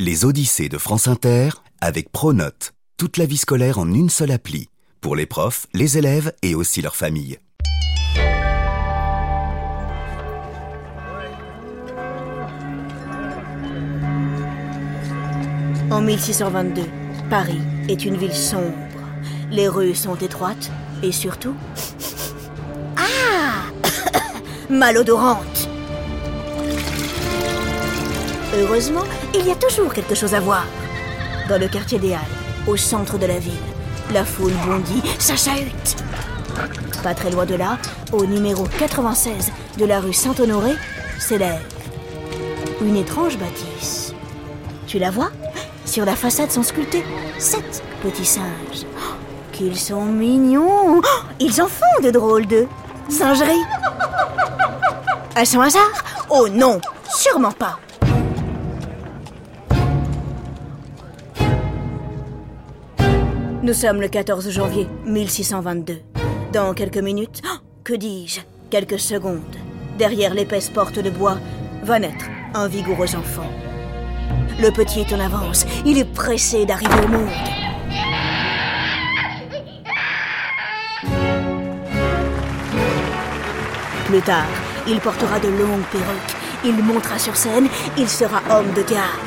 Les Odyssées de France Inter avec Pronote. Toute la vie scolaire en une seule appli. Pour les profs, les élèves et aussi leurs familles. En 1622, Paris est une ville sombre. Les rues sont étroites et surtout... Ah Malodorantes. Heureusement, il y a toujours quelque chose à voir. Dans le quartier des Halles, au centre de la ville, la foule bondit, ça chahute. Pas très loin de là, au numéro 96 de la rue Saint-Honoré, s'élève une étrange bâtisse. Tu la vois? Sur la façade sont sculptés sept petits singes. Oh, qu'ils sont mignons Oh, Ils en font de drôles de singeries. À son hasard? Oh non, sûrement pas. Nous sommes le 14 janvier 1622. Dans quelques minutes, oh, que dis-je Quelques secondes, derrière l'épaisse porte de bois, va naître un vigoureux enfant. Le petit est en avance, il est pressé d'arriver au monde. Plus tard, il portera de longues perruques, il montera sur scène, il sera homme de théâtre.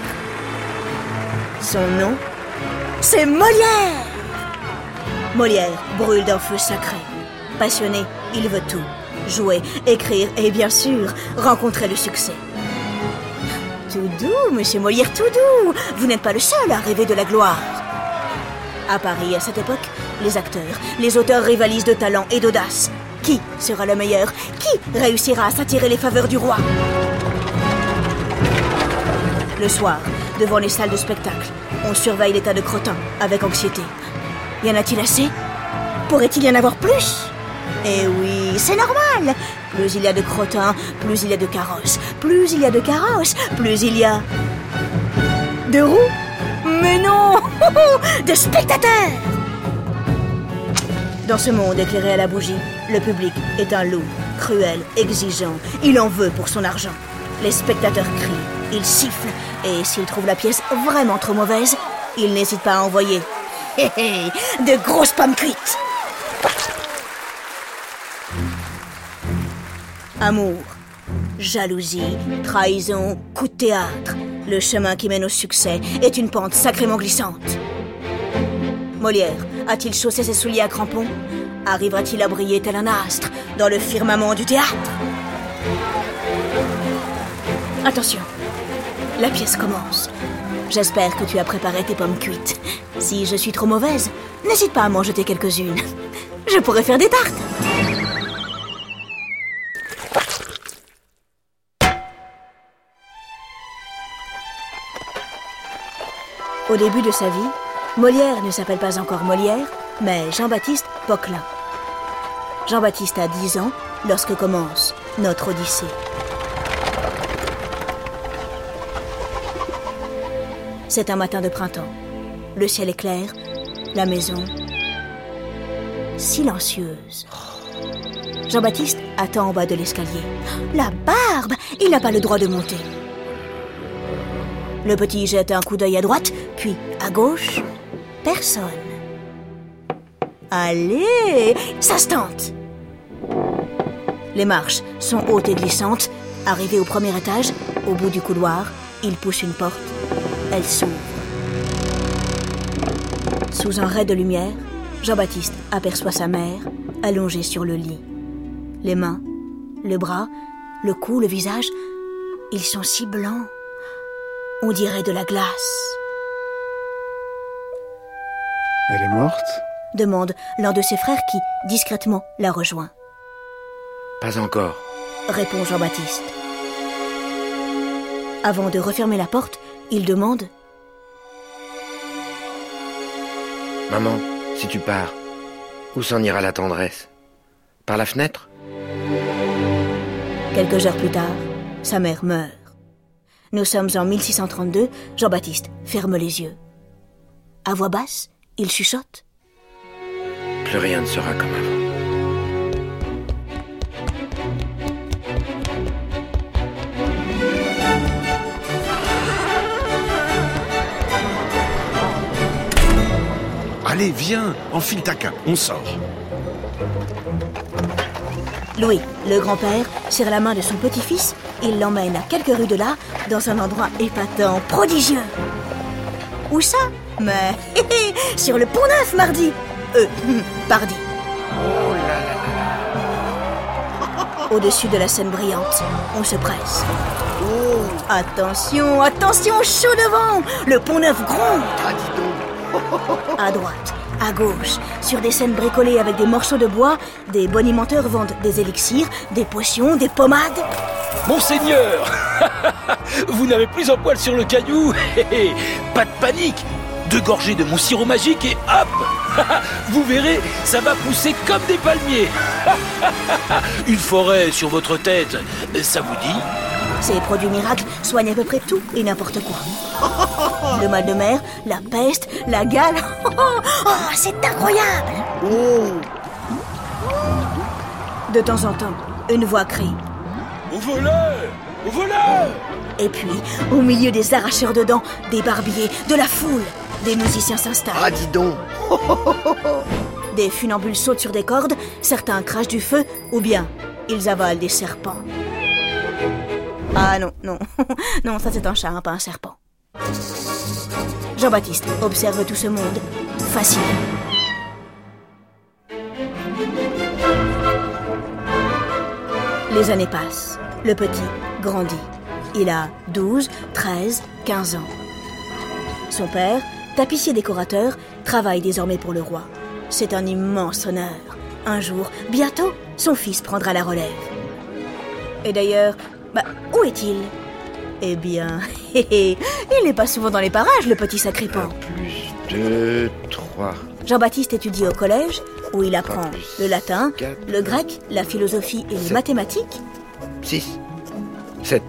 Son nom C'est Molière Molière brûle d'un feu sacré. Passionné, il veut tout. Jouer, écrire et bien sûr, rencontrer le succès. Tout doux, monsieur Molière, tout doux. Vous n'êtes pas le seul à rêver de la gloire. À Paris, à cette époque, les acteurs, les auteurs rivalisent de talent et d'audace. Qui sera le meilleur? Qui réussira à s'attirer les faveurs du roi? Le soir, devant les salles de spectacle, on surveille l'état de Crotin avec anxiété. Y en a-t-il assez? Pourrait-il y en avoir plus? Eh oui, c'est normal. Plus il y a de crottins, plus il y a de carrosses. Plus il y a de carrosses, plus il y a... De roues Mais non De spectateurs Dans ce monde éclairé à la bougie, le public est un loup, cruel, exigeant. Il en veut pour son argent. Les spectateurs crient, ils sifflent, et s'ils trouvent la pièce vraiment trop mauvaise, ils n'hésitent pas à envoyer de grosses pommes cuites. Amour, jalousie, trahison, coup de théâtre. Le chemin qui mène au succès est une pente sacrément glissante. Molière a-t-il chaussé ses souliers à crampons? Arrivera-t-il à briller tel un astre dans le firmament du théâtre? Attention, la pièce commence. J'espère que tu as préparé tes pommes cuites. Si je suis trop mauvaise, n'hésite pas à m'en jeter quelques-unes. Je pourrais faire des tartes. Au début de sa vie, Molière ne s'appelle pas encore Molière, mais Jean-Baptiste Poquelin. Jean-Baptiste a 10 ans lorsque commence notre Odyssée. C'est un matin de printemps. Le ciel est clair, la maison silencieuse. Jean-Baptiste attend en bas de l'escalier. La barbe Il n'a pas le droit de monter. Le petit jette un coup d'œil à droite, puis à gauche. Personne. Allez Ça se tente Les marches sont hautes et glissantes. Arrivé au premier étage, au bout du couloir, il pousse une porte. Elle s'ouvre. Sous un ray de lumière, Jean-Baptiste aperçoit sa mère allongée sur le lit. Les mains, le bras, le cou, le visage, ils sont si blancs. On dirait de la glace. Elle est morte? demande l'un de ses frères qui, discrètement, la rejoint. Pas encore. Répond Jean-Baptiste. Avant de refermer la porte, il demande Maman, si tu pars, où s'en ira la tendresse? Par la fenêtre? Quelques heures plus tard, sa mère meurt. Nous sommes en 1632, Jean-Baptiste ferme les yeux. À voix basse, il chuchote. Plus rien ne sera comme avant. Allez, viens, enfile ta cape, on sort. Louis, le grand-père, serre la main de son petit-fils. Il l'emmène à quelques rues de là, dans un endroit épatant, prodigieux. Où ça? Mais sur le pont neuf, mardi. Euh, pardi. Au-dessus de la scène brillante, on se presse. Attention, attention, chaud devant Le pont neuf gronde Ah. À droite, à gauche, sur des scènes bricolées avec des morceaux de bois, des bonimenteurs vendent des élixirs, des potions, des pommades. Monseigneur Vous n'avez plus un poil sur le caillou. Pas de panique. Deux gorgées de mon sirop magique et hop. Vous verrez, ça va pousser comme des palmiers. Une forêt sur votre tête, ça vous dit? Ces produits miracles soignent à peu près tout et n'importe quoi. Le mal de mer, la peste, la gale. Oh, c'est incroyable De temps en temps, une voix crie. Au voleur Au voleur Et puis, au milieu des arracheurs de dents, des barbiers, de la foule, des musiciens s'installent. Ah, dis donc. Des funambules sautent sur des cordes, certains crachent du feu, ou bien ils avalent des serpents. Ah non, non, non, ça c'est un chat, hein, pas un serpent. Jean-Baptiste observe tout ce monde, fasciné. Les années passent. Le petit grandit. Il a 12, 13, 15 ans. Son père, tapissier décorateur, travaille désormais pour le roi. C'est un immense honneur. Un jour, bientôt, son fils prendra la relève. Et d'ailleurs, bah, où est-il? Eh bien, il n'est pas souvent dans les parages, le petit sacripant. Plus deux, trois. Jean-Baptiste étudie au collège, où il apprend le latin, quatre, le grec, la philosophie et les mathématiques, Six. Sept.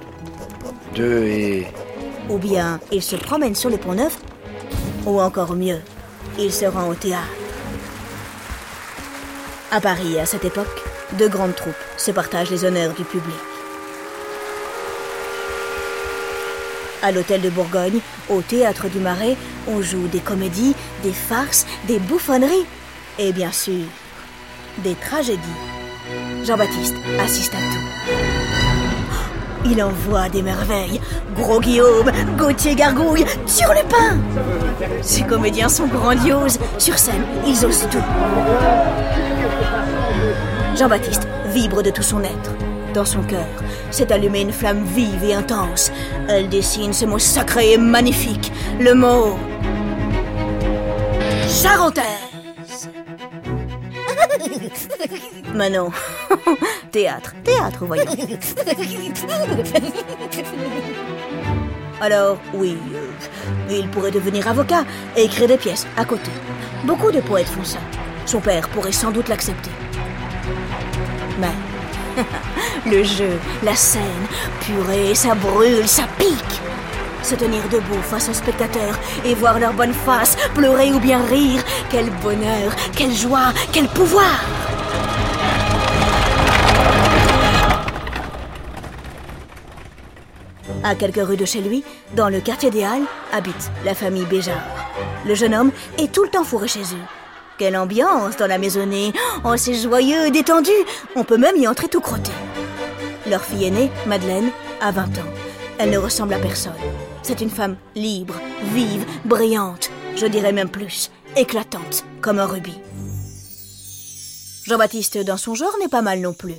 Deux et... ou bien il se promène sur le pont neuf, ou encore mieux, il se rend au théâtre. À Paris, à cette époque, deux grandes troupes se partagent les honneurs du public. À l'hôtel de Bourgogne, au théâtre du Marais, on joue des comédies, des farces, des bouffonneries et bien sûr, des tragédies. Jean-Baptiste assiste à tout. Il envoie des merveilles. Gros Guillaume, Gauthier Gargouille, Turlupin Ces comédiens sont grandioses. Sur scène, ils osent tout. Jean-Baptiste vibre de tout son être. Dans son cœur s'est allumée une flamme vive et intense. Elle dessine ce mot sacré et magnifique. Le mot... Charentaise Mais non. théâtre, théâtre, voyons. Alors, oui, euh, il pourrait devenir avocat et écrire des pièces à côté. Beaucoup de poètes font ça. Son père pourrait sans doute l'accepter. Mais le jeu, la scène, purée, ça brûle, ça pique. Se tenir debout face aux spectateurs et voir leur bonne face, pleurer ou bien rire, quel bonheur, quelle joie, quel pouvoir. À quelques rues de chez lui, dans le quartier des Halles, habite la famille Béjart. Le jeune homme est tout le temps fourré chez eux. Quelle ambiance dans la maisonnée Oh, c'est joyeux, détendu On peut même y entrer tout crotté. Leur fille aînée, Madeleine, a 20 ans. Elle ne ressemble à personne. C'est une femme libre, vive, brillante, je dirais même plus, éclatante, comme un rubis. Jean-Baptiste, dans son genre, n'est pas mal non plus.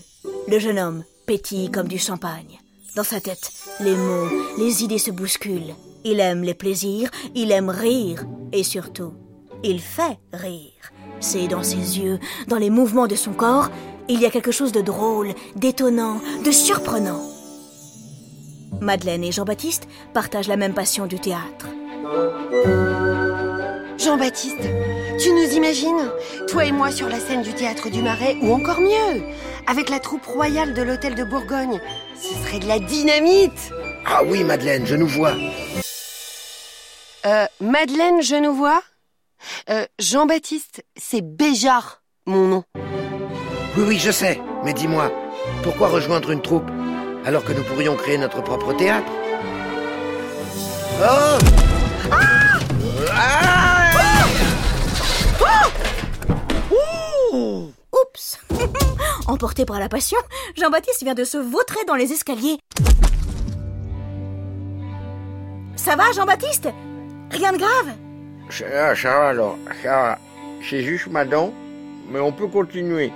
Le jeune homme pétille comme du champagne. Dans sa tête, les mots, les idées se bousculent. Il aime les plaisirs, il aime rire, et surtout, il fait rire. C'est dans ses yeux, dans les mouvements de son corps, il y a quelque chose de drôle, d'étonnant, de surprenant. Madeleine et Jean-Baptiste partagent la même passion du théâtre. Jean-Baptiste, tu nous imagines Toi et moi sur la scène du théâtre du Marais, ou encore mieux, avec la troupe royale de l'hôtel de Bourgogne. Ce serait de la dynamite Ah oui, Madeleine, je nous vois. Euh, Madeleine Genevois euh, Jean-Baptiste, c'est Béjart, mon nom. Oui, oui, je sais. Mais dis-moi, pourquoi rejoindre une troupe alors que nous pourrions créer notre propre théâtre? Oh! Ah! Ah! Ah! Oups Emporté par la passion, Jean-Baptiste vient de se vautrer dans les escaliers. Ça va, Jean-Baptiste? Rien de grave? Ça va alors. Ça va. C'est juste ma dent, mais on peut continuer.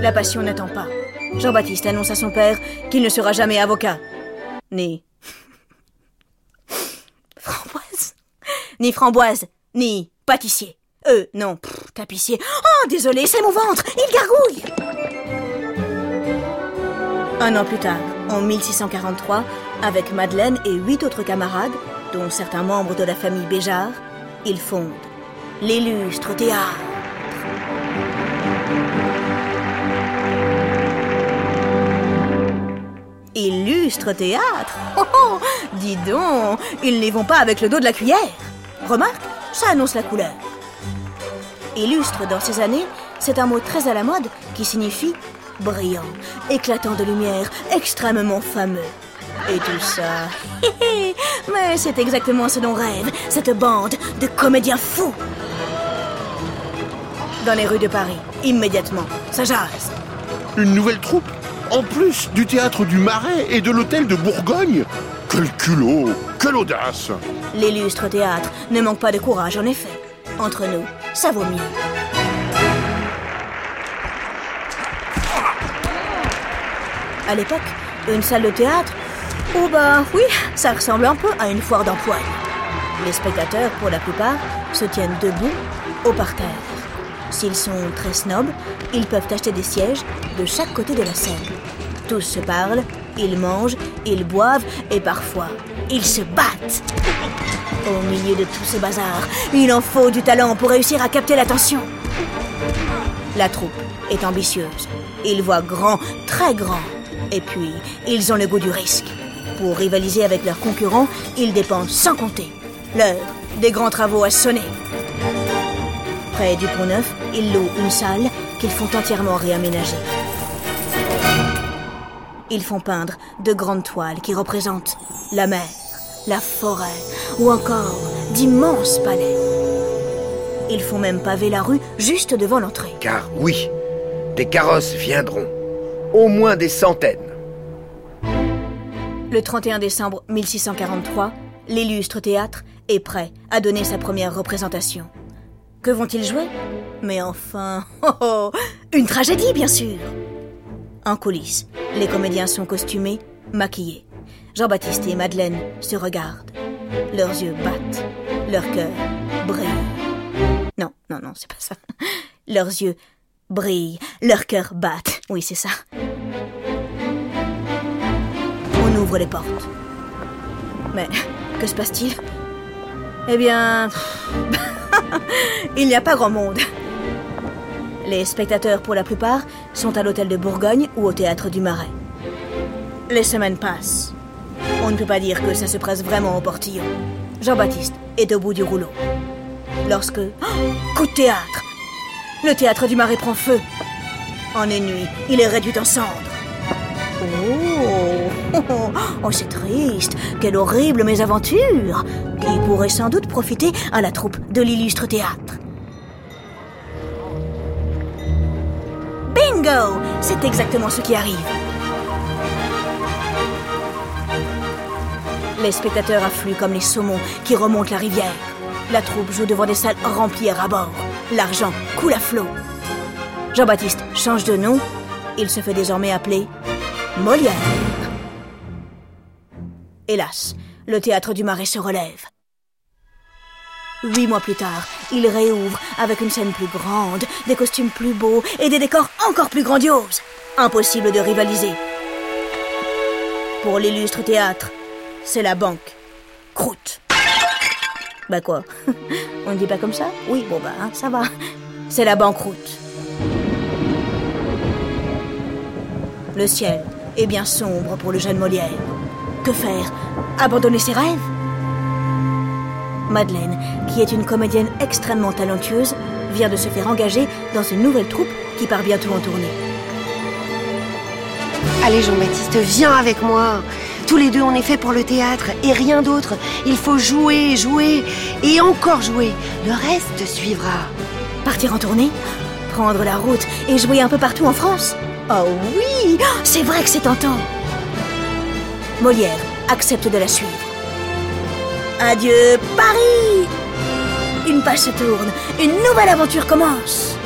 La passion n'attend pas. Jean-Baptiste annonce à son père qu'il ne sera jamais avocat. Ni. framboise. Ni framboise, ni pâtissier. Euh, non, tapissier. Oh, désolé, c'est mon ventre, il gargouille. Un an plus tard, en 1643, avec Madeleine et huit autres camarades, dont certains membres de la famille Béjart, ils fondent l'illustre théâtre. Illustre théâtre Oh, oh Dis donc, ils n'y vont pas avec le dos de la cuillère Remarque, ça annonce la couleur. Illustre dans ces années, c'est un mot très à la mode qui signifie brillant, éclatant de lumière, extrêmement fameux. Et tout ça. Mais c'est exactement ce dont rêve cette bande de comédiens fous. Dans les rues de Paris, immédiatement, ça jase. Une nouvelle troupe En plus du théâtre du Marais et de l'hôtel de Bourgogne Quel culot Quelle audace L'illustre théâtre ne manque pas de courage, en effet. Entre nous, ça vaut mieux. À l'époque, une salle de théâtre, oh bah oui, ça ressemble un peu à une foire d'empoigne. Les spectateurs, pour la plupart, se tiennent debout au parterre. S'ils sont très snobs, ils peuvent acheter des sièges de chaque côté de la scène. Tous se parlent, ils mangent, ils boivent et parfois, ils se battent. Au milieu de tout ce bazar, il en faut du talent pour réussir à capter l'attention. La troupe est ambitieuse. Ils voient grand, très grand. Et puis, ils ont le goût du risque. Pour rivaliser avec leurs concurrents, ils dépensent sans compter. L'heure des grands travaux a sonné. Près du Pont Neuf, ils louent une salle qu'ils font entièrement réaménager. Ils font peindre de grandes toiles qui représentent la mer, la forêt ou encore d'immenses palais. Ils font même paver la rue juste devant l'entrée. Car oui, des carrosses viendront. Au moins des centaines. Le 31 décembre 1643, l'illustre théâtre est prêt à donner sa première représentation. Que vont-ils jouer? Mais enfin, oh, oh, une tragédie bien sûr. En coulisses, les comédiens sont costumés, maquillés. Jean-Baptiste et Madeleine se regardent. Leurs yeux battent, leur cœur brille. Non, non, non, c'est pas ça. Leurs yeux brillent, leur cœur battent. Oui, c'est ça. On ouvre les portes. Mais que se passe-t-il? Eh bien, il n'y a pas grand monde. Les spectateurs, pour la plupart, sont à l'hôtel de Bourgogne ou au théâtre du Marais. Les semaines passent. On ne peut pas dire que ça se presse vraiment au portillon. Jean-Baptiste est au bout du rouleau. Lorsque... Oh, coup de théâtre Le théâtre du Marais prend feu. En une nuit, il est réduit en cendres. Oh, oh, oh c'est triste. Quelle horrible mésaventure qui pourrait sans doute profiter à la troupe de l'illustre théâtre. Bingo C'est exactement ce qui arrive. Les spectateurs affluent comme les saumons qui remontent la rivière. La troupe joue devant des salles remplies à ras-bord. L'argent coule à flot. Jean-Baptiste change de nom. Il se fait désormais appeler Molière. Hélas, le théâtre du Marais se relève. Huit mois plus tard, il réouvre avec une scène plus grande, des costumes plus beaux et des décors encore plus grandioses. Impossible de rivaliser. Pour l'illustre théâtre, c'est la banque. Croûte. Bah quoi? On ne dit pas comme ça? Oui, bon bah, hein, ça va. C'est la banqueroute. Le ciel est bien sombre pour le jeune Molière. Que faire? Abandonner ses rêves? Madeleine, qui est une comédienne extrêmement talentueuse, vient de se faire engager dans une nouvelle troupe qui part bientôt en tournée. Allez Jean-Baptiste, viens avec moi. Tous les deux, on est fait pour le théâtre et rien d'autre. Il faut jouer, jouer. et encore jouer. Le reste suivra. Partir en tournée? Prendre la route et jouer un peu partout en France? Oh oui C'est vrai que c'est tentant Molière accepte de la suivre. Adieu Paris Une page se tourne, une nouvelle aventure commence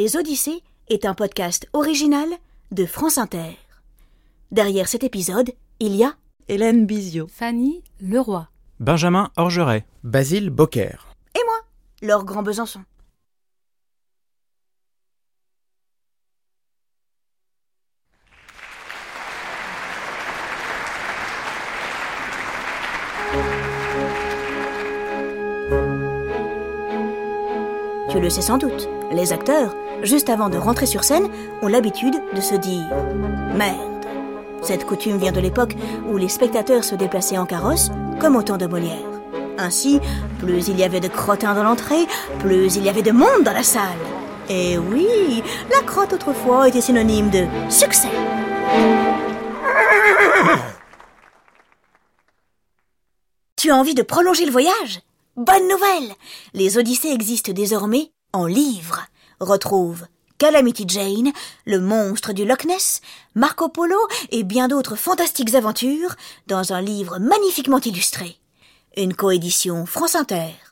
Les Odyssées est un podcast original de France Inter. Derrière cet épisode, il y a Hélène Bizio, Fanny Leroy, Benjamin Orgeret, Basile Bocquer et moi, Laure Grand Besançon. Le sais sans doute, les acteurs, juste avant de rentrer sur scène, ont l'habitude de se dire ⁇ Merde !⁇ Cette coutume vient de l'époque où les spectateurs se déplaçaient en carrosse, comme au temps de Molière. Ainsi, plus il y avait de crottins dans l'entrée, plus il y avait de monde dans la salle. Et oui, la crotte autrefois était synonyme de succès. Tu as envie de prolonger le voyage? Bonne nouvelle Les Odyssées existent désormais en livre. Retrouve Calamity Jane, le monstre du Loch Ness, Marco Polo et bien d'autres fantastiques aventures dans un livre magnifiquement illustré. Une coédition France Inter.